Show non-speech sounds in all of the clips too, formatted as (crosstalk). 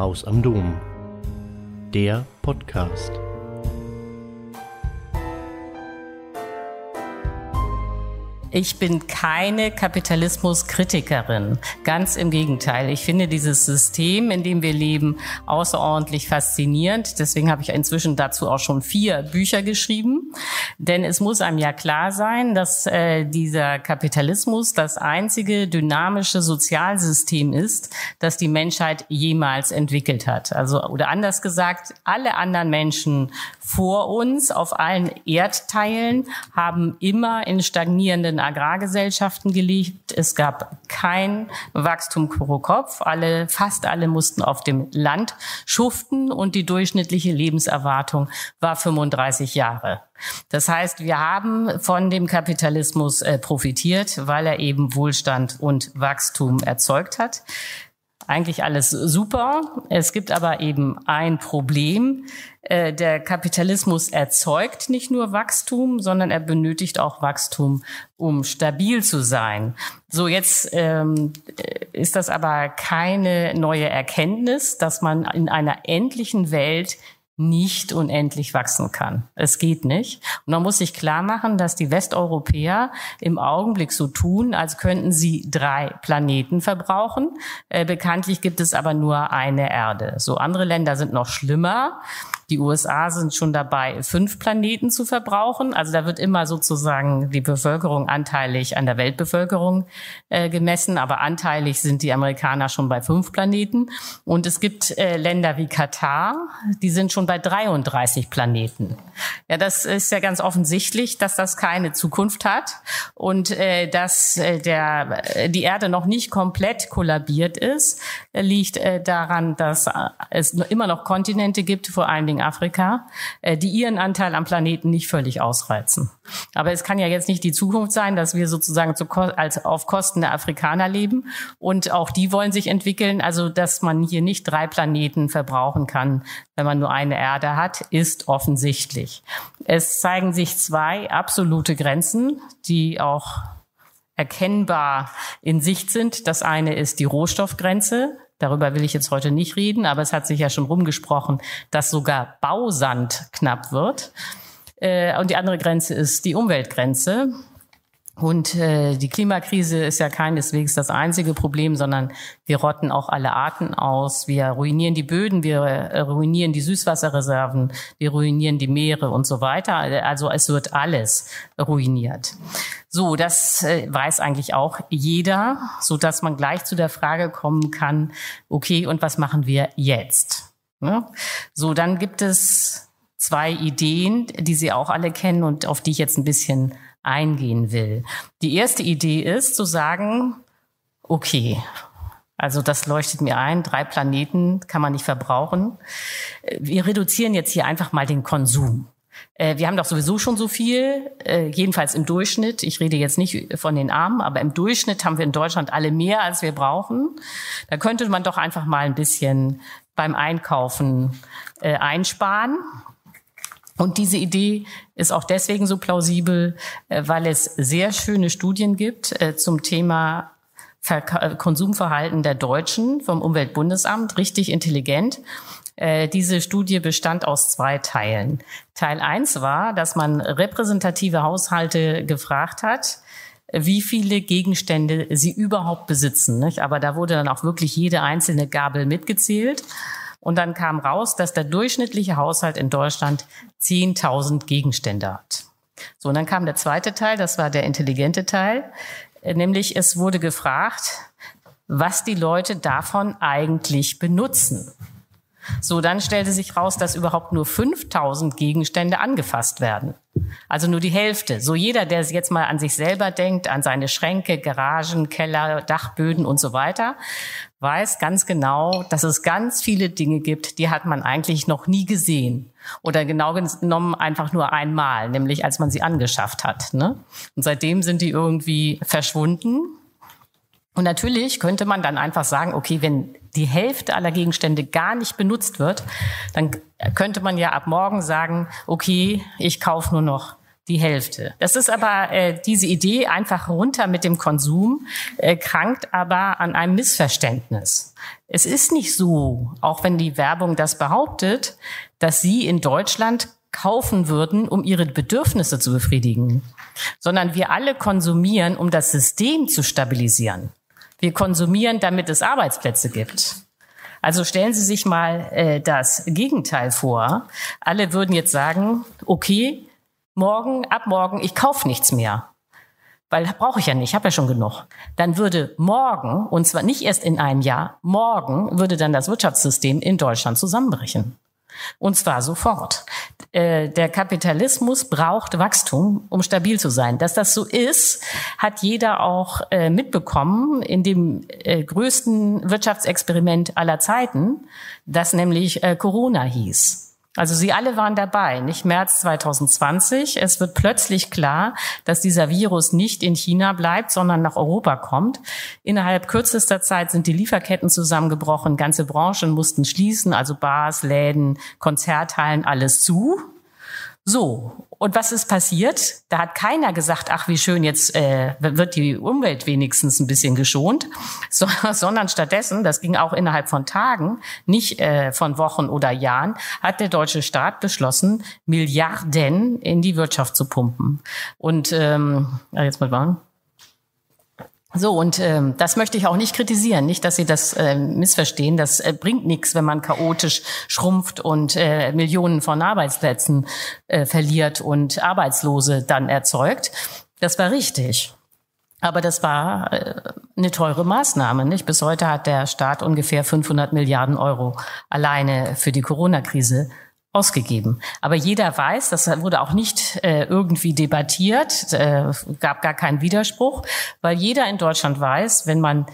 Haus am Dom. Der Podcast. Ich bin keine Kapitalismuskritikerin. Ganz im Gegenteil. Ich finde dieses System, in dem wir leben, außerordentlich faszinierend. Deswegen habe ich inzwischen dazu auch schon vier Bücher geschrieben. Denn es muss einem ja klar sein, dass äh, dieser Kapitalismus das einzige dynamische Sozialsystem ist, das die Menschheit jemals entwickelt hat. Also, oder anders gesagt, alle anderen Menschen vor uns auf allen Erdteilen haben immer in stagnierenden Agrargesellschaften gelebt. Es gab kein Wachstum pro Kopf. Alle, fast alle mussten auf dem Land schuften und die durchschnittliche Lebenserwartung war 35 Jahre. Das heißt, wir haben von dem Kapitalismus äh, profitiert, weil er eben Wohlstand und Wachstum erzeugt hat eigentlich alles super. Es gibt aber eben ein Problem. Äh, der Kapitalismus erzeugt nicht nur Wachstum, sondern er benötigt auch Wachstum, um stabil zu sein. So, jetzt ähm, ist das aber keine neue Erkenntnis, dass man in einer endlichen Welt nicht unendlich wachsen kann. Es geht nicht. Und man muss sich klar machen, dass die Westeuropäer im Augenblick so tun, als könnten sie drei Planeten verbrauchen. Äh, bekanntlich gibt es aber nur eine Erde. So andere Länder sind noch schlimmer. Die USA sind schon dabei, fünf Planeten zu verbrauchen. Also da wird immer sozusagen die Bevölkerung anteilig an der Weltbevölkerung äh, gemessen, aber anteilig sind die Amerikaner schon bei fünf Planeten. Und es gibt äh, Länder wie Katar, die sind schon bei 33 Planeten. Ja, das ist ja ganz offensichtlich, dass das keine Zukunft hat und äh, dass äh, der, äh, die Erde noch nicht komplett kollabiert ist, liegt äh, daran, dass äh, es immer noch Kontinente gibt, vor allen Dingen Afrika, äh, die ihren Anteil am Planeten nicht völlig ausreizen. Aber es kann ja jetzt nicht die Zukunft sein, dass wir sozusagen zu, als auf Kosten der Afrikaner leben und auch die wollen sich entwickeln. Also dass man hier nicht drei Planeten verbrauchen kann, wenn man nur eine Erde hat, ist offensichtlich. Es zeigen sich zwei absolute Grenzen, die auch erkennbar in Sicht sind. Das eine ist die Rohstoffgrenze. Darüber will ich jetzt heute nicht reden, aber es hat sich ja schon rumgesprochen, dass sogar Bausand knapp wird. Äh, und die andere Grenze ist die Umweltgrenze. Und äh, die Klimakrise ist ja keineswegs das einzige Problem, sondern wir rotten auch alle Arten aus. Wir ruinieren die Böden, wir äh, ruinieren die Süßwasserreserven, wir ruinieren die Meere und so weiter. Also es wird alles ruiniert. So, das äh, weiß eigentlich auch jeder, so dass man gleich zu der Frage kommen kann: Okay, und was machen wir jetzt? Ja? So, dann gibt es zwei Ideen, die Sie auch alle kennen und auf die ich jetzt ein bisschen eingehen will. Die erste Idee ist zu sagen, okay, also das leuchtet mir ein, drei Planeten kann man nicht verbrauchen. Wir reduzieren jetzt hier einfach mal den Konsum. Äh, wir haben doch sowieso schon so viel, äh, jedenfalls im Durchschnitt. Ich rede jetzt nicht von den Armen, aber im Durchschnitt haben wir in Deutschland alle mehr, als wir brauchen. Da könnte man doch einfach mal ein bisschen beim Einkaufen äh, einsparen. Und diese Idee ist auch deswegen so plausibel, äh, weil es sehr schöne Studien gibt äh, zum Thema äh, Konsumverhalten der Deutschen vom Umweltbundesamt, richtig intelligent. Diese Studie bestand aus zwei Teilen. Teil eins war, dass man repräsentative Haushalte gefragt hat, wie viele Gegenstände sie überhaupt besitzen. Aber da wurde dann auch wirklich jede einzelne Gabel mitgezählt. Und dann kam raus, dass der durchschnittliche Haushalt in Deutschland 10.000 Gegenstände hat. So, und dann kam der zweite Teil, das war der intelligente Teil, äh, nämlich es wurde gefragt, was die Leute davon eigentlich benutzen. So, dann stellte sich raus, dass überhaupt nur 5000 Gegenstände angefasst werden. Also nur die Hälfte. So jeder, der jetzt mal an sich selber denkt, an seine Schränke, Garagen, Keller, Dachböden und so weiter, weiß ganz genau, dass es ganz viele Dinge gibt, die hat man eigentlich noch nie gesehen. Oder genau genommen einfach nur einmal, nämlich als man sie angeschafft hat. Ne? Und seitdem sind die irgendwie verschwunden. Und natürlich könnte man dann einfach sagen, okay, wenn die Hälfte aller Gegenstände gar nicht benutzt wird, dann könnte man ja ab morgen sagen, okay, ich kaufe nur noch die Hälfte. Das ist aber äh, diese Idee einfach runter mit dem Konsum, äh, krankt aber an einem Missverständnis. Es ist nicht so, auch wenn die Werbung das behauptet, dass Sie in Deutschland kaufen würden, um ihre Bedürfnisse zu befriedigen, sondern wir alle konsumieren, um das System zu stabilisieren. Wir konsumieren, damit es Arbeitsplätze gibt. Also stellen Sie sich mal äh, das Gegenteil vor. Alle würden jetzt sagen, okay, morgen, ab morgen, ich kaufe nichts mehr. Weil brauche ich ja nicht, habe ja schon genug. Dann würde morgen, und zwar nicht erst in einem Jahr, morgen würde dann das Wirtschaftssystem in Deutschland zusammenbrechen. Und zwar sofort. Äh, der Kapitalismus braucht Wachstum, um stabil zu sein. Dass das so ist, hat jeder auch äh, mitbekommen in dem äh, größten Wirtschaftsexperiment aller Zeiten, das nämlich Corona hieß. Also Sie alle waren dabei, nicht März 2020. Es wird plötzlich klar, dass dieser Virus nicht in China bleibt, sondern nach Europa kommt. Innerhalb kürzester Zeit sind die Lieferketten zusammengebrochen, ganze Branchen mussten schließen, also Bars, Läden, Konzerthallen, alles zu. So, und was ist passiert? Da hat keiner gesagt, ach wie schön, jetzt äh, wird die Umwelt wenigstens ein bisschen geschont, (laughs) so, sondern stattdessen, das ging auch innerhalb von Tagen, nicht äh, von Wochen oder Jahren, hat der deutsche Staat beschlossen, Milliarden in die Wirtschaft zu pumpen. Und ähm, jetzt mal warten. So, und ähm, das möchte ich auch nicht kritisieren, nicht, dass Sie das äh, missverstehen. Das äh, bringt nichts, wenn man chaotisch schrumpft und äh, Millionen von Arbeitsplätzen äh, verliert und Arbeitslose dann erzeugt. Das war richtig. Aber das war äh, eine teure Maßnahme. Nicht? Bis heute hat der Staat ungefähr 500 Milliarden Euro alleine für die Corona-Krise ausgegeben. Aber jeder weiß, das wurde auch nicht äh, irgendwie debattiert, äh, gab gar keinen Widerspruch, weil jeder in Deutschland weiß, wenn man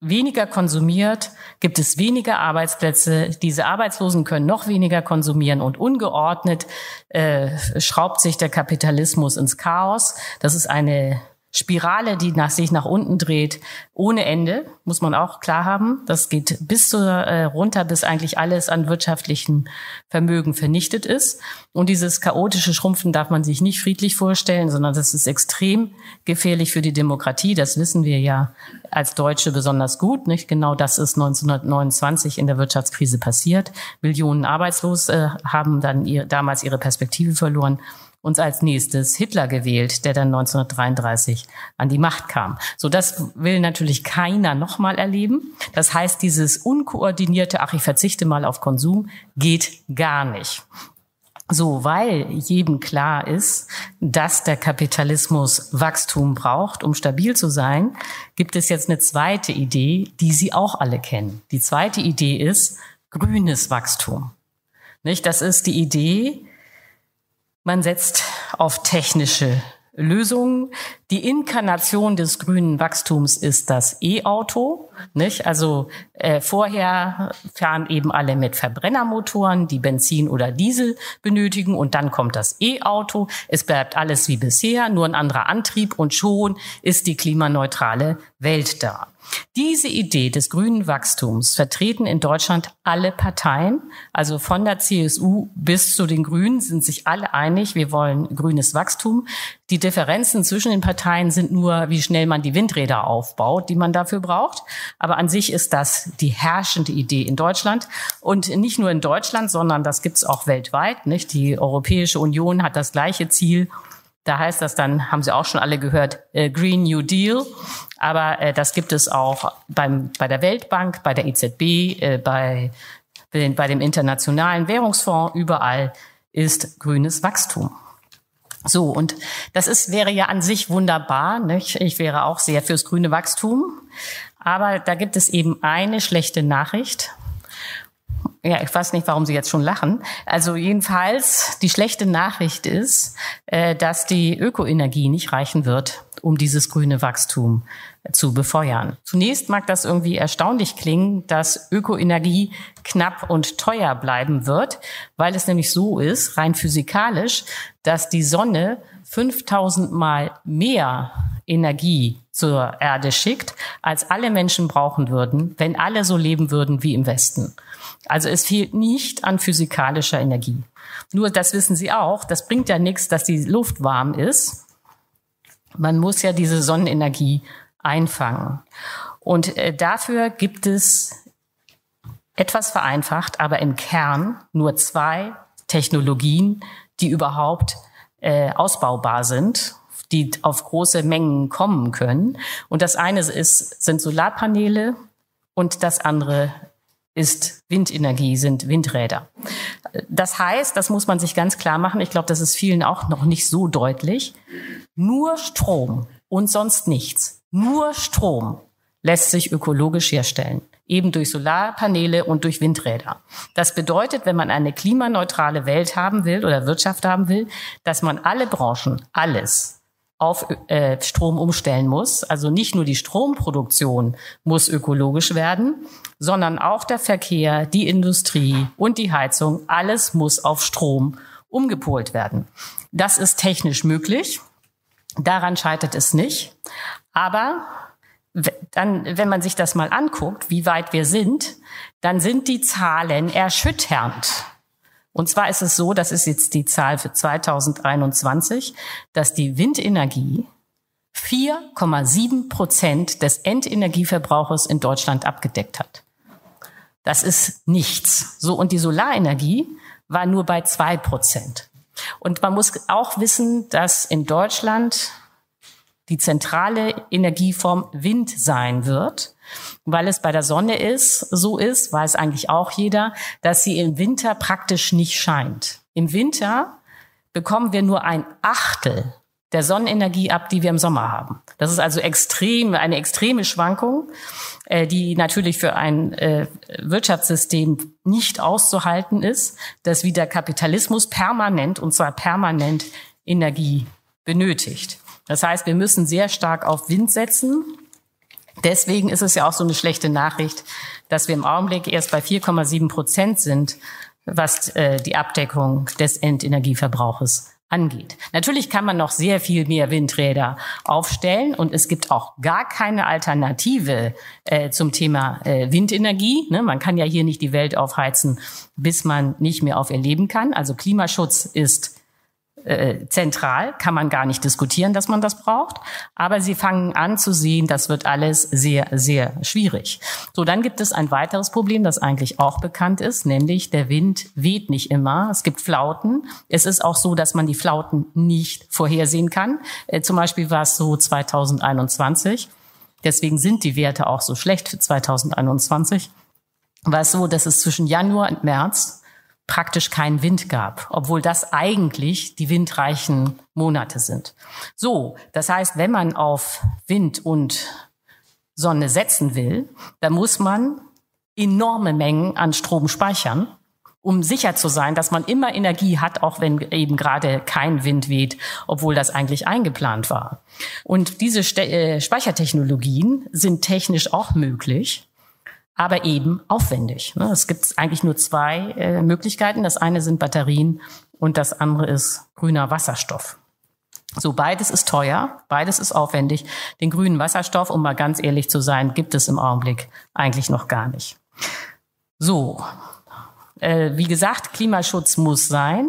weniger konsumiert, gibt es weniger Arbeitsplätze. Diese Arbeitslosen können noch weniger konsumieren und ungeordnet äh, schraubt sich der Kapitalismus ins Chaos. Das ist eine Spirale, die nach sich nach unten dreht, ohne Ende, muss man auch klar haben. Das geht bis zu, äh, runter, bis eigentlich alles an wirtschaftlichen Vermögen vernichtet ist. Und dieses chaotische Schrumpfen darf man sich nicht friedlich vorstellen, sondern das ist extrem gefährlich für die Demokratie. Das wissen wir ja als Deutsche besonders gut. Nicht genau das ist 1929 in der Wirtschaftskrise passiert. Millionen arbeitslos äh, haben dann ihr, damals ihre Perspektive verloren uns als nächstes Hitler gewählt, der dann 1933 an die Macht kam. So, das will natürlich keiner nochmal erleben. Das heißt, dieses unkoordinierte, ach, ich verzichte mal auf Konsum, geht gar nicht. So, weil jedem klar ist, dass der Kapitalismus Wachstum braucht, um stabil zu sein, gibt es jetzt eine zweite Idee, die Sie auch alle kennen. Die zweite Idee ist grünes Wachstum. Nicht? Das ist die Idee, man setzt auf technische Lösungen. Die Inkarnation des grünen Wachstums ist das E-Auto. Nicht? Also äh, vorher fahren eben alle mit Verbrennermotoren, die Benzin oder Diesel benötigen, und dann kommt das E-Auto. Es bleibt alles wie bisher, nur ein anderer Antrieb, und schon ist die klimaneutrale Welt da. Diese Idee des grünen Wachstums vertreten in Deutschland alle Parteien, also von der CSU bis zu den Grünen sind sich alle einig, wir wollen grünes Wachstum. Die Differenzen zwischen den Parteien sind nur, wie schnell man die Windräder aufbaut, die man dafür braucht. Aber an sich ist das die herrschende Idee in Deutschland. Und nicht nur in Deutschland, sondern das gibt's auch weltweit. Nicht? Die Europäische Union hat das gleiche Ziel da heißt das dann, haben Sie auch schon alle gehört, äh, Green New Deal. Aber äh, das gibt es auch beim, bei der Weltbank, bei der EZB, äh, bei, bei dem Internationalen Währungsfonds. Überall ist grünes Wachstum. So, und das ist, wäre ja an sich wunderbar. Nicht? Ich wäre auch sehr fürs grüne Wachstum. Aber da gibt es eben eine schlechte Nachricht ja, ich weiß nicht, warum Sie jetzt schon lachen. Also jedenfalls, die schlechte Nachricht ist, äh, dass die Ökoenergie nicht reichen wird, um dieses grüne Wachstum zu befeuern. Zunächst mag das irgendwie erstaunlich klingen, dass Ökoenergie knapp und teuer bleiben wird, weil es nämlich so ist, rein physikalisch, dass die Sonne 5000 mal mehr Energie zur Erde schickt, als alle Menschen brauchen würden, wenn alle so leben würden wie im Westen. Also es fehlt nicht an physikalischer Energie. Nur das wissen Sie auch, das bringt ja nichts, dass die Luft warm ist. Man muss ja diese Sonnenenergie einfangen. Und äh, dafür gibt es etwas vereinfacht, aber im Kern nur zwei Technologien, die überhaupt äh, ausbaubar sind, die auf große Mengen kommen können. Und das eine ist, sind Solarpaneele und das andere ist Windenergie, sind Windräder. Das heißt, das muss man sich ganz klar machen, ich glaube, das ist vielen auch noch nicht so deutlich, nur Strom und sonst nichts, nur Strom lässt sich ökologisch herstellen, eben durch Solarpaneele und durch Windräder. Das bedeutet, wenn man eine klimaneutrale Welt haben will oder Wirtschaft haben will, dass man alle Branchen, alles auf äh, Strom umstellen muss. Also nicht nur die Stromproduktion muss ökologisch werden, sondern auch der Verkehr, die Industrie und die Heizung, alles muss auf Strom umgepolt werden. Das ist technisch möglich. Daran scheitert es nicht. Aber dann, wenn man sich das mal anguckt, wie weit wir sind, dann sind die Zahlen erschütternd. Und zwar ist es so, das ist jetzt die Zahl für 2021, dass die Windenergie 4,7 Prozent des Endenergieverbrauchers in Deutschland abgedeckt hat. Das ist nichts. So, und die Solarenergie war nur bei zwei Prozent. Und man muss auch wissen, dass in Deutschland die zentrale Energieform Wind sein wird weil es bei der Sonne ist, so ist, weiß eigentlich auch jeder, dass sie im Winter praktisch nicht scheint. Im Winter bekommen wir nur ein Achtel der Sonnenenergie ab, die wir im Sommer haben. Das ist also extrem, eine extreme Schwankung, äh, die natürlich für ein äh, Wirtschaftssystem nicht auszuhalten ist, dass wie der Kapitalismus permanent, und zwar permanent, Energie benötigt. Das heißt, wir müssen sehr stark auf Wind setzen. Deswegen ist es ja auch so eine schlechte Nachricht, dass wir im Augenblick erst bei 4,7 Prozent sind, was äh, die Abdeckung des Endenergieverbrauches angeht. Natürlich kann man noch sehr viel mehr Windräder aufstellen und es gibt auch gar keine Alternative äh, zum Thema äh, Windenergie. Ne? Man kann ja hier nicht die Welt aufheizen, bis man nicht mehr auf ihr leben kann. Also Klimaschutz ist äh, zentral, kann man gar nicht diskutieren, dass man das braucht. Aber sie fangen an zu sehen, das wird alles sehr, sehr schwierig. So, dann gibt es ein weiteres Problem, das eigentlich auch bekannt ist, nämlich der Wind weht nicht immer. Es gibt Flauten. Es ist auch so, dass man die Flauten nicht vorhersehen kann. Äh, zum Beispiel war es so 2021. Deswegen sind die Werte auch so schlecht für 2021. War es so, dass es zwischen Januar und März praktisch keinen Wind gab, obwohl das eigentlich die windreichen Monate sind. So, das heißt, wenn man auf Wind und Sonne setzen will, dann muss man enorme Mengen an Strom speichern, um sicher zu sein, dass man immer Energie hat, auch wenn eben gerade kein Wind weht, obwohl das eigentlich eingeplant war. Und diese äh, Speichertechnologien sind technisch auch möglich aber eben aufwendig. Ne? Es gibt eigentlich nur zwei äh, Möglichkeiten. Das eine sind Batterien und das andere ist grüner Wasserstoff. So, beides ist teuer, beides ist aufwendig. Den grünen Wasserstoff, um mal ganz ehrlich zu sein, gibt es im Augenblick eigentlich noch gar nicht. So, äh, wie gesagt, Klimaschutz muss sein,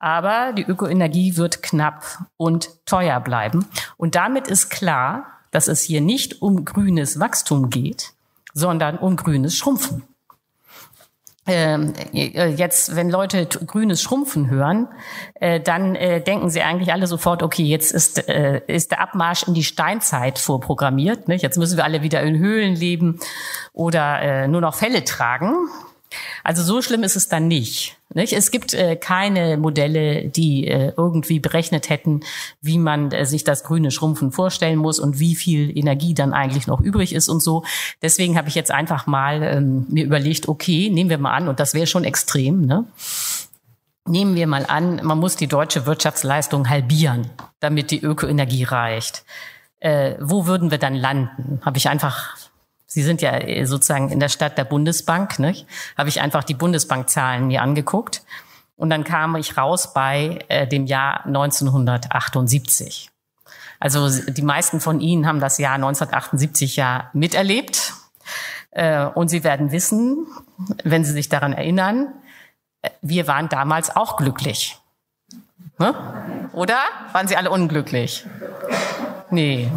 aber die Ökoenergie wird knapp und teuer bleiben. Und damit ist klar, dass es hier nicht um grünes Wachstum geht, sondern um grünes Schrumpfen. Ähm, äh, jetzt, wenn Leute grünes Schrumpfen hören, äh, dann äh, denken sie eigentlich alle sofort, okay, jetzt ist, äh, ist der Abmarsch in die Steinzeit vorprogrammiert. Nicht? Jetzt müssen wir alle wieder in Höhlen leben oder äh, nur noch Felle tragen. Also so schlimm ist es dann nicht. nicht? Es gibt äh, keine Modelle, die äh, irgendwie berechnet hätten, wie man äh, sich das grüne Schrumpfen vorstellen muss und wie viel Energie dann eigentlich noch übrig ist und so. Deswegen habe ich jetzt einfach mal ähm, mir überlegt, okay, nehmen wir mal an, und das wäre schon extrem, ne? Nehmen wir mal an, man muss die deutsche Wirtschaftsleistung halbieren, damit die Ökoenergie reicht. Äh, wo würden wir dann landen? Habe ich einfach, Sie sind ja sozusagen in der Stadt der Bundesbank, ne? habe ich einfach die Bundesbankzahlen mir angeguckt. Und dann kam ich raus bei äh, dem Jahr 1978. Also die meisten von Ihnen haben das Jahr 1978 ja miterlebt. Äh, und Sie werden wissen, wenn Sie sich daran erinnern, äh, wir waren damals auch glücklich. Ne? Oder? Waren Sie alle unglücklich? Nee.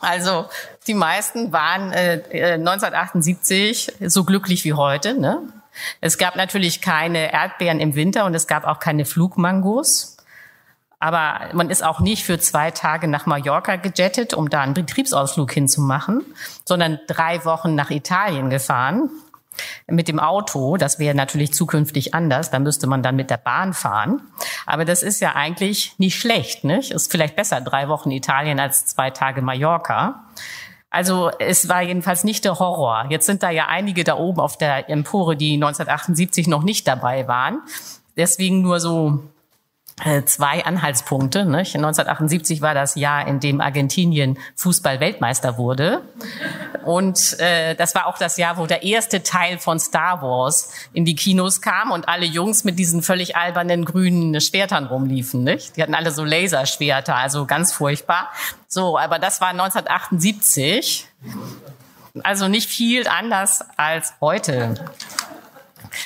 Also die meisten waren äh, 1978 so glücklich wie heute. Ne? Es gab natürlich keine Erdbeeren im Winter und es gab auch keine Flugmangos. Aber man ist auch nicht für zwei Tage nach Mallorca gejettet, um da einen Betriebsausflug hinzumachen, sondern drei Wochen nach Italien gefahren mit dem Auto. Das wäre natürlich zukünftig anders. Da müsste man dann mit der Bahn fahren. Aber das ist ja eigentlich nicht schlecht. Nicht? Ist vielleicht besser drei Wochen Italien als zwei Tage Mallorca. Also es war jedenfalls nicht der Horror. Jetzt sind da ja einige da oben auf der Empore, die 1978 noch nicht dabei waren. Deswegen nur so zwei Anhaltspunkte. Nicht? 1978 war das Jahr, in dem Argentinien Fußball-Weltmeister wurde. Und äh, das war auch das Jahr, wo der erste Teil von Star Wars in die Kinos kam und alle Jungs mit diesen völlig albernen grünen Schwertern rumliefen. Nicht? Die hatten alle so Laserschwerter, also ganz furchtbar. So, aber das war 1978. Also nicht viel anders als heute.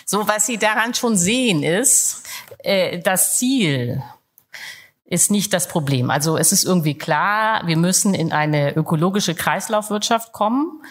So, was Sie daran schon sehen ist, äh, das Ziel ist nicht das Problem. Also es ist irgendwie klar, wir müssen in eine ökologische Kreislaufwirtschaft kommen,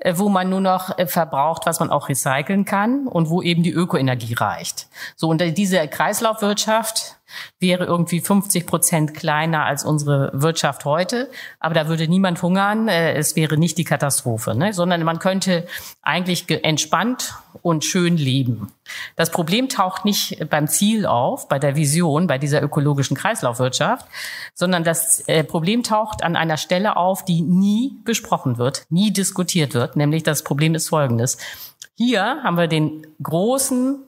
äh, wo man nur noch äh, verbraucht, was man auch recyceln kann und wo eben die Ökoenergie reicht. So, und diese Kreislaufwirtschaft wäre irgendwie 50 Prozent kleiner als unsere Wirtschaft heute. Aber da würde niemand hungern. Äh, es wäre nicht die Katastrophe, ne? sondern man könnte eigentlich entspannt und schön leben. Das Problem taucht nicht beim Ziel auf, bei der Vision, bei dieser ökologischen Kreislaufwirtschaft, sondern das äh, Problem taucht an einer Stelle auf, die nie besprochen wird, nie diskutiert wird. Nämlich das Problem ist folgendes. Hier haben wir den großen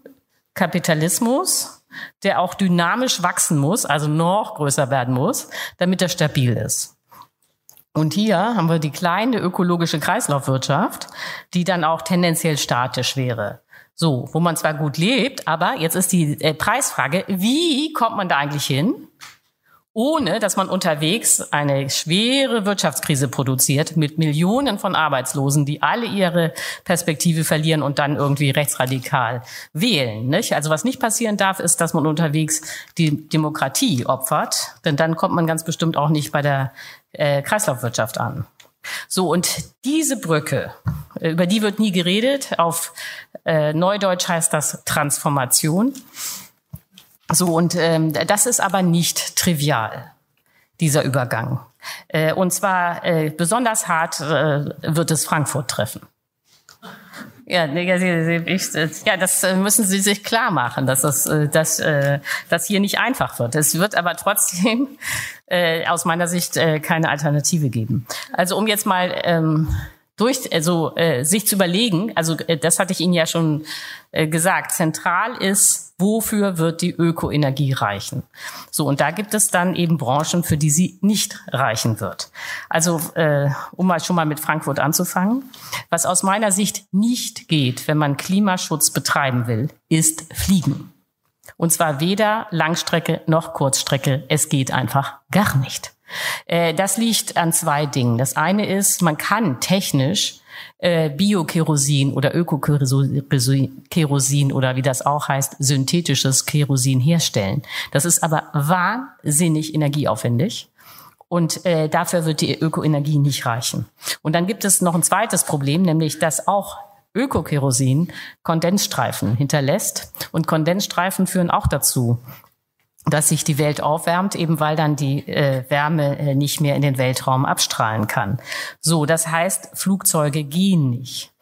Kapitalismus, der auch dynamisch wachsen muss, also noch größer werden muss, damit er stabil ist. Und hier haben wir die kleine ökologische Kreislaufwirtschaft, die dann auch tendenziell statisch wäre. So, wo man zwar gut lebt, aber jetzt ist die äh, Preisfrage, wie kommt man da eigentlich hin? Ohne dass man unterwegs eine schwere Wirtschaftskrise produziert mit Millionen von Arbeitslosen, die alle ihre Perspektive verlieren und dann irgendwie rechtsradikal wählen. Nicht? Also was nicht passieren darf, ist, dass man unterwegs die Demokratie opfert, denn dann kommt man ganz bestimmt auch nicht bei der äh, Kreislaufwirtschaft an. So, und diese Brücke, äh, über die wird nie geredet, auf äh, Neudeutsch heißt das Transformation. So, und ähm, das ist aber nicht trivial, dieser Übergang. Äh, und zwar äh, besonders hart äh, wird es Frankfurt treffen. Ja, ja, das äh, müssen Sie sich klar machen, dass das, äh, dass, äh, das hier nicht einfach wird. Es wird aber trotzdem äh, aus meiner Sicht keine Alternative geben. Also um jetzt mal ähm, durch, also äh, sich zu überlegen, also äh, das hatte ich Ihnen ja schon äh, gesagt, zentral ist, wofür wird die Ökoenergie reichen? So, und da gibt es dann eben Branchen, für die sie nicht reichen wird. Also, äh, um mal schon mal mit Frankfurt anzufangen, was aus meiner Sicht nicht geht, wenn man Klimaschutz betreiben will, ist Fliegen. Und zwar weder Langstrecke noch Kurzstrecke. Es geht einfach gar nicht. Äh, das liegt an zwei Dingen. Das eine ist, man kann technisch äh, Biokerosin oder Ökokerosin oder wie das auch heißt, synthetisches Kerosin herstellen. Das ist aber wahnsinnig energieaufwendig. Und äh, dafür wird die Ökoenergie nicht reichen. Und dann gibt es noch ein zweites Problem, nämlich dass auch Ökokerosin Kondensstreifen hinterlässt. Und Kondensstreifen führen auch dazu, dass sich die Welt aufwärmt, eben weil dann die äh, Wärme äh, nicht mehr in den Weltraum abstrahlen kann. So, das heißt, Flugzeuge gehen nicht.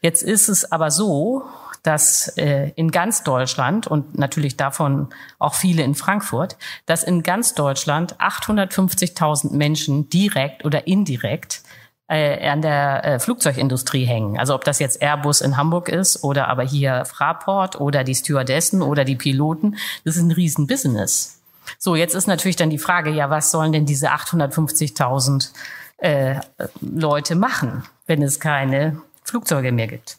Jetzt ist es aber so, dass äh, in ganz Deutschland und natürlich davon auch viele in Frankfurt, dass in ganz Deutschland 850.000 Menschen direkt oder indirekt äh, an der äh, Flugzeugindustrie hängen. Also ob das jetzt Airbus in Hamburg ist oder aber hier Fraport oder die Stewardessen oder die Piloten, das ist ein Riesenbusiness. So, jetzt ist natürlich dann die Frage, ja, was sollen denn diese 850.000 äh, Leute machen, wenn es keine Flugzeuge mehr gibt?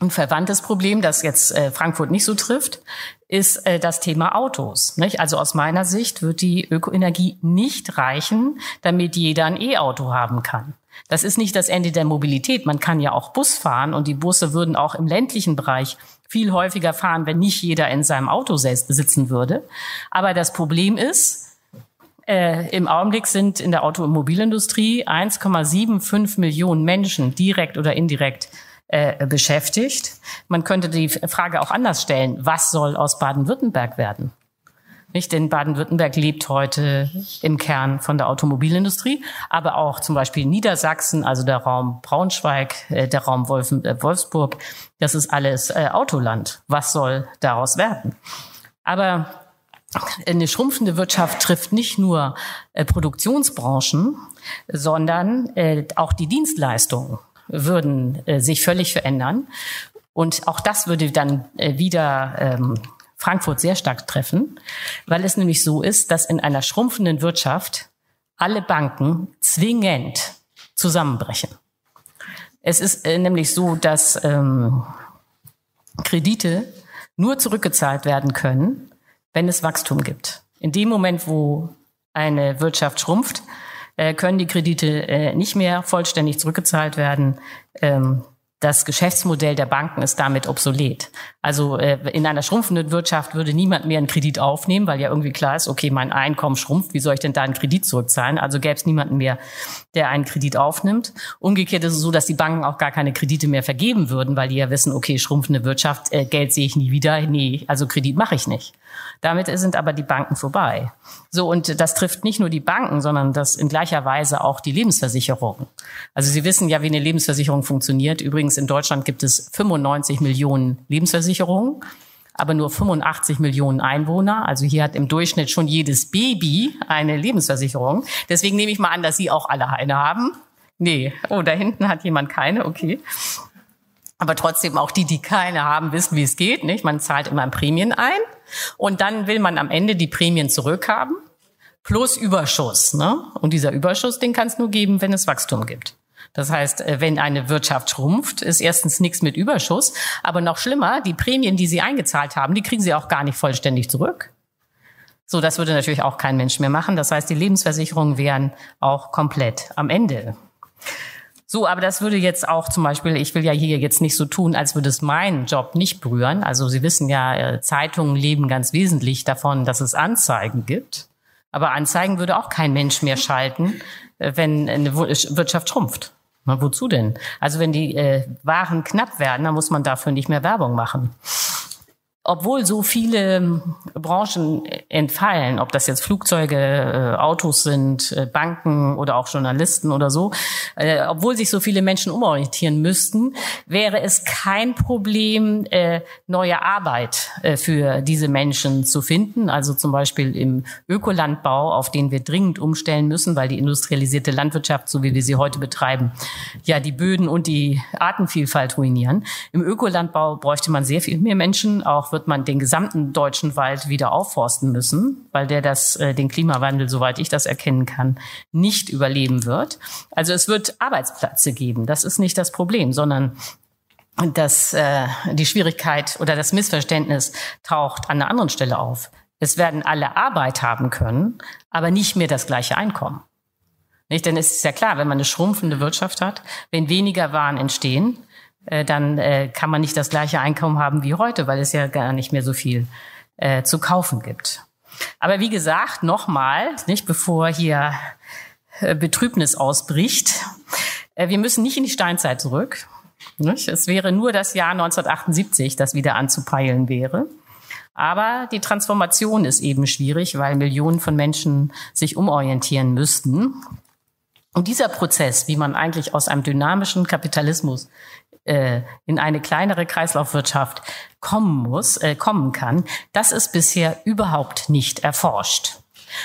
Ein verwandtes Problem, das jetzt äh, Frankfurt nicht so trifft, ist äh, das Thema Autos. Also aus meiner Sicht wird die Ökoenergie nicht reichen, damit jeder ein E-Auto haben kann. Das ist nicht das Ende der Mobilität. Man kann ja auch Bus fahren und die Busse würden auch im ländlichen Bereich viel häufiger fahren, wenn nicht jeder in seinem Auto sitzen würde. Aber das Problem ist, äh, im Augenblick sind in der Automobilindustrie 1,75 Millionen Menschen direkt oder indirekt äh, beschäftigt. Man könnte die Frage auch anders stellen. Was soll aus Baden-Württemberg werden? Nicht, denn Baden-Württemberg lebt heute im Kern von der Automobilindustrie, aber auch zum Beispiel Niedersachsen, also der Raum Braunschweig, äh, der Raum Wolfen, äh, Wolfsburg, das ist alles äh, Autoland. Was soll daraus werden? Aber eine schrumpfende Wirtschaft trifft nicht nur Produktionsbranchen, sondern auch die Dienstleistungen würden äh, sich völlig verändern. Und auch das würde dann äh, wieder ähm, Frankfurt sehr stark treffen, weil es nämlich so ist, dass in einer schrumpfenden Wirtschaft alle Banken zwingend zusammenbrechen. Es ist äh, nämlich so, dass ähm, Kredite nur zurückgezahlt werden können, wenn es Wachstum gibt. In dem Moment, wo eine Wirtschaft schrumpft, äh, können die Kredite äh, nicht mehr vollständig zurückgezahlt werden. Ähm, das Geschäftsmodell der Banken ist damit obsolet. Also äh, in einer schrumpfenden Wirtschaft würde niemand mehr einen Kredit aufnehmen, weil ja irgendwie klar ist, okay, mein Einkommen schrumpft, wie soll ich denn da einen Kredit zurückzahlen? Also gäbe es niemanden mehr, der einen Kredit aufnimmt. Umgekehrt ist es so, dass die Banken auch gar keine Kredite mehr vergeben würden, weil die ja wissen, okay, schrumpfende Wirtschaft, äh, Geld sehe ich nie wieder, nee, also Kredit mache ich nicht. Damit sind aber die Banken vorbei. So, und das trifft nicht nur die Banken, sondern das in gleicher Weise auch die Lebensversicherungen. Also Sie wissen ja, wie eine Lebensversicherung funktioniert. Übrigens in Deutschland gibt es 95 Millionen Lebensversicherungen aber nur 85 Millionen Einwohner. Also hier hat im Durchschnitt schon jedes Baby eine Lebensversicherung. Deswegen nehme ich mal an, dass Sie auch alle eine haben. Nee, oh, da hinten hat jemand keine, okay. Aber trotzdem auch die, die keine haben, wissen, wie es geht. Nicht? Man zahlt immer Prämien ein und dann will man am Ende die Prämien zurückhaben plus Überschuss. Ne? Und dieser Überschuss, den kann es nur geben, wenn es Wachstum gibt. Das heißt, äh, wenn eine Wirtschaft schrumpft, ist erstens nichts mit Überschuss, aber noch schlimmer, die Prämien, die Sie eingezahlt haben, die kriegen Sie auch gar nicht vollständig zurück. So, das würde natürlich auch kein Mensch mehr machen. Das heißt, die Lebensversicherungen wären auch komplett am Ende. So, aber das würde jetzt auch zum Beispiel, ich will ja hier jetzt nicht so tun, als würde es meinen Job nicht berühren. Also Sie wissen ja, äh, Zeitungen leben ganz wesentlich davon, dass es Anzeigen gibt. Aber Anzeigen würde auch kein Mensch mehr schalten, äh, wenn eine Wirtschaft schrumpft. Na, wozu denn? Also wenn die äh, Waren knapp werden, dann muss man dafür nicht mehr Werbung machen obwohl so viele ähm, Branchen entfallen, ob das jetzt Flugzeuge, äh, Autos sind, äh, Banken oder auch Journalisten oder so, äh, obwohl sich so viele Menschen umorientieren müssten, wäre es kein Problem, neue Arbeit für diese Menschen zu finden. Also zum Beispiel im Ökolandbau, auf den wir dringend umstellen müssen, weil die industrialisierte Landwirtschaft, so wie wir sie heute betreiben, ja die Böden und die Artenvielfalt ruinieren. Im Ökolandbau bräuchte man sehr viel mehr Menschen, auch wird man den gesamten deutschen Wald wieder aufforsten müssen, weil der das, äh, den Klimawandel, soweit ich das erkennen kann, nicht überleben wird. Also es wird Arbeitsplätze geben. Das ist nicht das Problem, sondern dass äh, die Schwierigkeit oder das Missverständnis taucht an einer anderen Stelle auf. Es werden alle Arbeit haben können, aber nicht mehr das gleiche Einkommen. Nicht? Denn es ist ja klar, wenn man eine schrumpfende Wirtschaft hat, wenn weniger Waren entstehen, äh, dann äh, kann man nicht das gleiche Einkommen haben wie heute, weil es ja gar nicht mehr so viel äh, zu kaufen gibt. Aber wie gesagt, nochmal, nicht bevor hier äh, Betrübnis ausbricht, äh, wir müssen nicht in die Steinzeit zurück. Nicht? Es wäre nur das Jahr 1978, das wieder anzupeilen wäre. Aber die Transformation ist eben schwierig, weil Millionen von Menschen sich umorientieren müssten. Und dieser Prozess, wie man eigentlich aus einem dynamischen Kapitalismus äh, in eine kleinere Kreislaufwirtschaft kommen muss, äh, kommen kann, das ist bisher überhaupt nicht erforscht.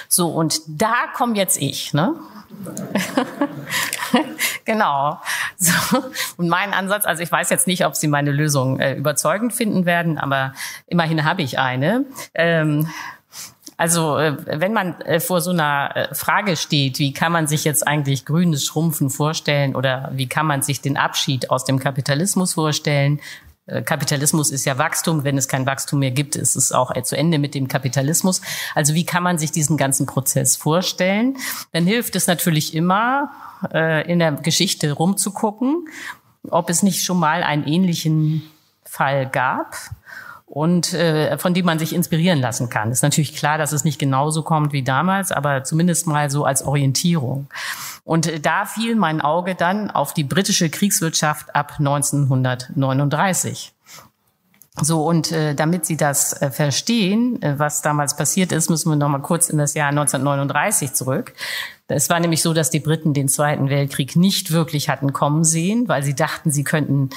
So, und da komme jetzt ich, ne? (laughs) genau. So. Und mein Ansatz, also ich weiß jetzt nicht, ob Sie meine Lösung äh, überzeugend finden werden, aber immerhin habe ich eine. Ähm, also äh, wenn man äh, vor so einer äh, Frage steht, wie kann man sich jetzt eigentlich grünes Schrumpfen vorstellen oder wie kann man sich den Abschied aus dem Kapitalismus vorstellen, Kapitalismus ist ja Wachstum. Wenn es kein Wachstum mehr gibt, ist es auch zu Ende mit dem Kapitalismus. Also wie kann man sich diesen ganzen Prozess vorstellen? Dann hilft es natürlich immer, in der Geschichte rumzugucken, ob es nicht schon mal einen ähnlichen Fall gab und äh, von dem man sich inspirieren lassen kann. Ist natürlich klar, dass es nicht genauso kommt wie damals, aber zumindest mal so als Orientierung. Und äh, da fiel mein Auge dann auf die britische Kriegswirtschaft ab 1939. So, und äh, damit Sie das äh, verstehen, äh, was damals passiert ist, müssen wir noch mal kurz in das Jahr 1939 zurück. Es war nämlich so, dass die Briten den Zweiten Weltkrieg nicht wirklich hatten kommen sehen, weil sie dachten, sie könnten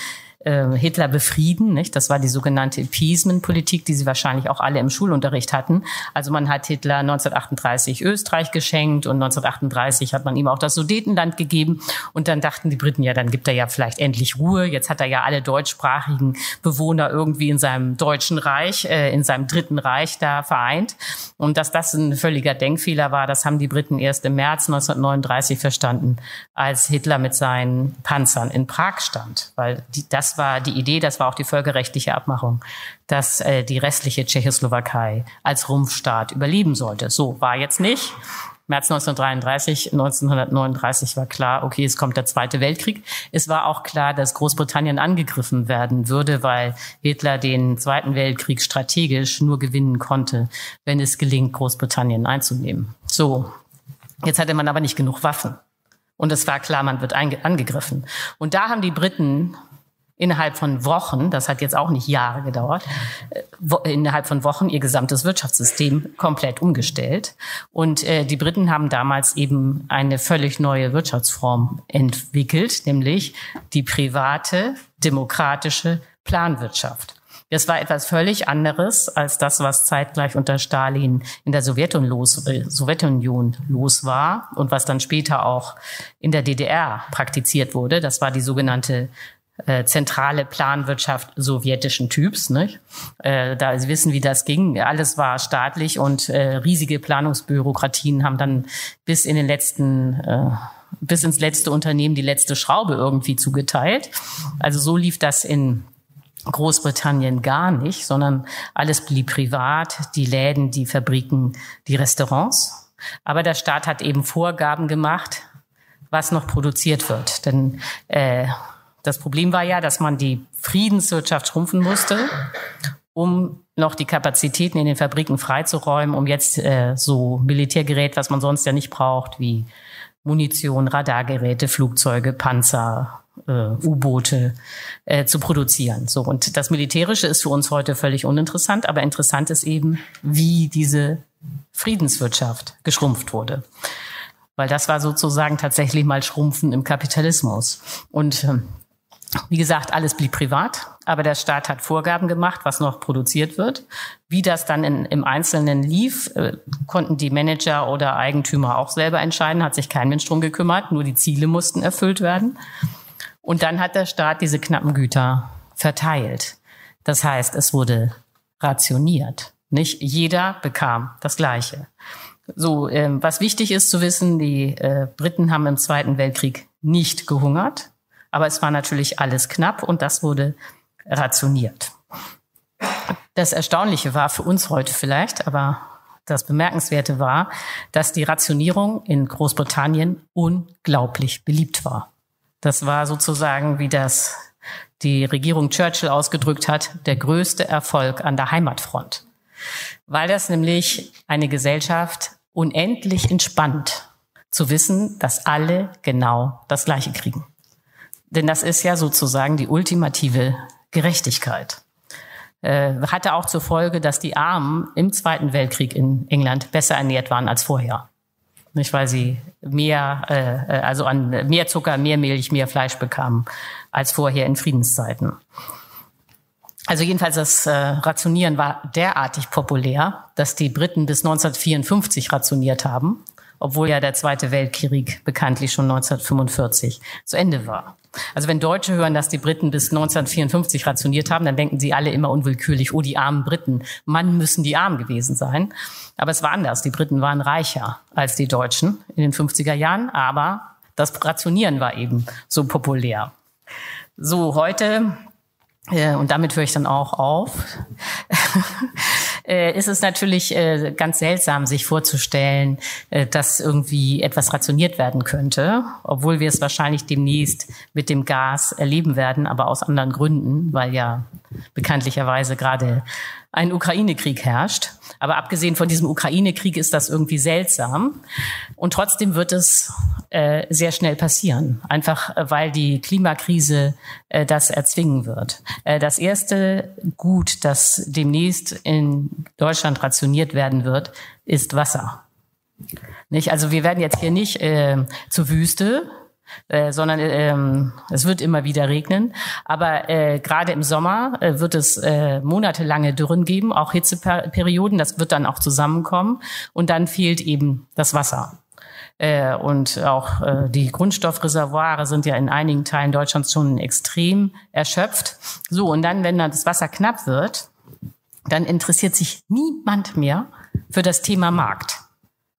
äh, Hitler befrieden. Nicht? Das war die sogenannte Appeasement-Politik, die Sie wahrscheinlich auch alle im Schulunterricht hatten. Also man hat Hitler 1938 Österreich geschenkt und 1938 hat man ihm auch das Sudetenland gegeben. Und dann dachten die Briten, ja, dann gibt er ja vielleicht endlich Ruhe. Jetzt hat er ja alle deutschsprachigen Bewohner irgendwie in seinem deutschen Reich, äh, in seinem dritten Reich da vereint. Und dass das ein völliger Denkfehler war, das haben die Briten erst im März 1939 verstanden, als Hitler mit seinen Panzern in Prag stand. Weil die, das das war die Idee, das war auch die völkerrechtliche Abmachung, dass äh, die restliche Tschechoslowakei als Rumpfstaat überleben sollte. So war jetzt nicht. März 1933, 1939 war klar, okay, es kommt der Zweite Weltkrieg. Es war auch klar, dass Großbritannien angegriffen werden würde, weil Hitler den Zweiten Weltkrieg strategisch nur gewinnen konnte, wenn es gelingt, Großbritannien einzunehmen. So, jetzt hatte man aber nicht genug Waffen. Und es war klar, man wird angegriffen. Und da haben die Briten innerhalb von Wochen, das hat jetzt auch nicht Jahre gedauert, äh, innerhalb von Wochen ihr gesamtes Wirtschaftssystem komplett umgestellt. Und äh, die Briten haben damals eben eine völlig neue Wirtschaftsform entwickelt, nämlich die private, demokratische Planwirtschaft. Das war etwas völlig anderes als das, was zeitgleich unter Stalin in der Sowjetunion los, äh, Sowjetunion los war und was dann später auch in der DDR praktiziert wurde. Das war die sogenannte äh, zentrale Planwirtschaft sowjetischen Typs. Nicht? Äh, da Sie wissen, wie das ging. Alles war staatlich und äh, riesige Planungsbürokratien haben dann bis in den letzten äh, bis ins letzte Unternehmen die letzte Schraube irgendwie zugeteilt. Also so lief das in Großbritannien gar nicht, sondern alles blieb privat, die Läden, die Fabriken, die Restaurants. Aber der Staat hat eben Vorgaben gemacht, was noch produziert wird. Denn äh, das Problem war ja, dass man die Friedenswirtschaft schrumpfen musste, um noch die Kapazitäten in den Fabriken freizuräumen, um jetzt äh, so Militärgerät, was man sonst ja nicht braucht, wie Munition, Radargeräte, Flugzeuge, Panzer, äh, U-Boote äh, zu produzieren. So und das Militärische ist für uns heute völlig uninteressant, aber interessant ist eben, wie diese Friedenswirtschaft geschrumpft wurde, weil das war sozusagen tatsächlich mal Schrumpfen im Kapitalismus und äh, wie gesagt, alles blieb privat, aber der Staat hat Vorgaben gemacht, was noch produziert wird. Wie das dann in, im Einzelnen lief, äh, konnten die Manager oder Eigentümer auch selber entscheiden, hat sich kein Mensch drum gekümmert, nur die Ziele mussten erfüllt werden. Und dann hat der Staat diese knappen Güter verteilt. Das heißt, es wurde rationiert. Nicht jeder bekam das Gleiche. So, äh, was wichtig ist zu wissen, die äh, Briten haben im Zweiten Weltkrieg nicht gehungert. Aber es war natürlich alles knapp und das wurde rationiert. Das Erstaunliche war für uns heute vielleicht, aber das Bemerkenswerte war, dass die Rationierung in Großbritannien unglaublich beliebt war. Das war sozusagen, wie das die Regierung Churchill ausgedrückt hat, der größte Erfolg an der Heimatfront. Weil das nämlich eine Gesellschaft unendlich entspannt zu wissen, dass alle genau das Gleiche kriegen. Denn das ist ja sozusagen die ultimative Gerechtigkeit. Äh, hatte auch zur Folge, dass die Armen im Zweiten Weltkrieg in England besser ernährt waren als vorher. Nicht, weil sie mehr, äh, äh, also an mehr Zucker, mehr Milch, mehr Fleisch bekamen als vorher in Friedenszeiten. Also jedenfalls das äh, Rationieren war derartig populär, dass die Briten bis 1954 rationiert haben obwohl ja der Zweite Weltkrieg bekanntlich schon 1945 zu Ende war. Also wenn Deutsche hören, dass die Briten bis 1954 rationiert haben, dann denken sie alle immer unwillkürlich, oh, die armen Briten, Mann müssen die arm gewesen sein. Aber es war anders. Die Briten waren reicher als die Deutschen in den 50er Jahren, aber das Rationieren war eben so populär. So, heute äh, und damit höre ich dann auch auf, (laughs) äh, ist es natürlich äh, ganz seltsam, sich vorzustellen, dass irgendwie etwas rationiert werden könnte, obwohl wir es wahrscheinlich demnächst mit dem Gas erleben werden, aber aus anderen Gründen, weil ja bekanntlicherweise gerade ein Ukraine-Krieg herrscht. Aber abgesehen von diesem Ukraine-Krieg ist das irgendwie seltsam. Und trotzdem wird es äh, sehr schnell passieren, einfach äh, weil die Klimakrise äh, das erzwingen wird. Äh, das erste Gut, das demnächst in Deutschland rationiert werden wird, ist Wasser. Nicht? Also wir werden jetzt hier nicht äh, zur Wüste, äh, sondern ähm, es wird immer wieder regnen. Aber äh, gerade im Sommer äh, wird es äh, monatelange Dürren geben, auch Hitzeperioden. Das wird dann auch zusammenkommen und dann fehlt eben das Wasser. Äh, und auch äh, die Grundstoffreservoire sind ja in einigen Teilen Deutschlands schon extrem erschöpft. So, und dann, wenn dann das Wasser knapp wird, dann interessiert sich niemand mehr für das Thema Markt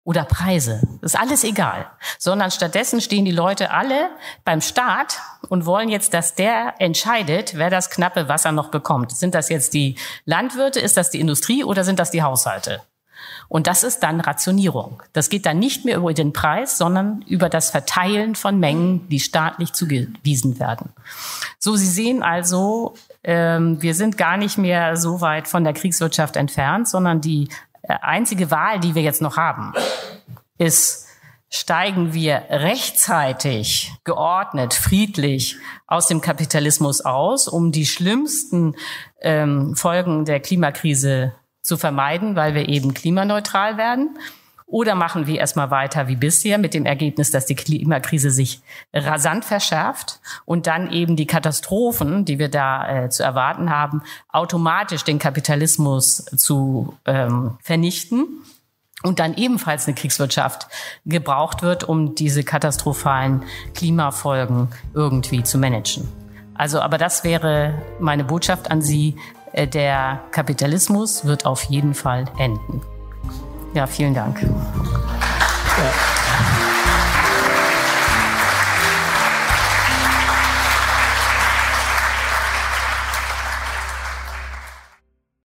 oder Preise. Das ist alles egal. Sondern stattdessen stehen die Leute alle beim Staat und wollen jetzt, dass der entscheidet, wer das knappe Wasser noch bekommt. Sind das jetzt die Landwirte, ist das die Industrie oder sind das die Haushalte? Und das ist dann Rationierung. Das geht dann nicht mehr über den Preis, sondern über das Verteilen von Mengen, die staatlich zugewiesen werden. So, Sie sehen also, ähm, wir sind gar nicht mehr so weit von der Kriegswirtschaft entfernt, sondern die äh, einzige Wahl, die wir jetzt noch haben, ist, steigen wir rechtzeitig, geordnet, friedlich aus dem Kapitalismus aus, um die schlimmsten ähm, Folgen der Klimakrise zu vermeiden, weil wir eben klimaneutral werden. Oder machen wir erstmal weiter wie bisher mit dem Ergebnis, dass die Klimakrise sich rasant verschärft und dann eben die Katastrophen, die wir da äh, zu erwarten haben, automatisch den Kapitalismus zu ähm, vernichten und dann ebenfalls eine Kriegswirtschaft gebraucht wird, um diese katastrophalen Klimafolgen irgendwie zu managen. Also, aber das wäre meine Botschaft an Sie. Äh, der Kapitalismus wird auf jeden Fall enden. Ja, vielen Dank. Ja.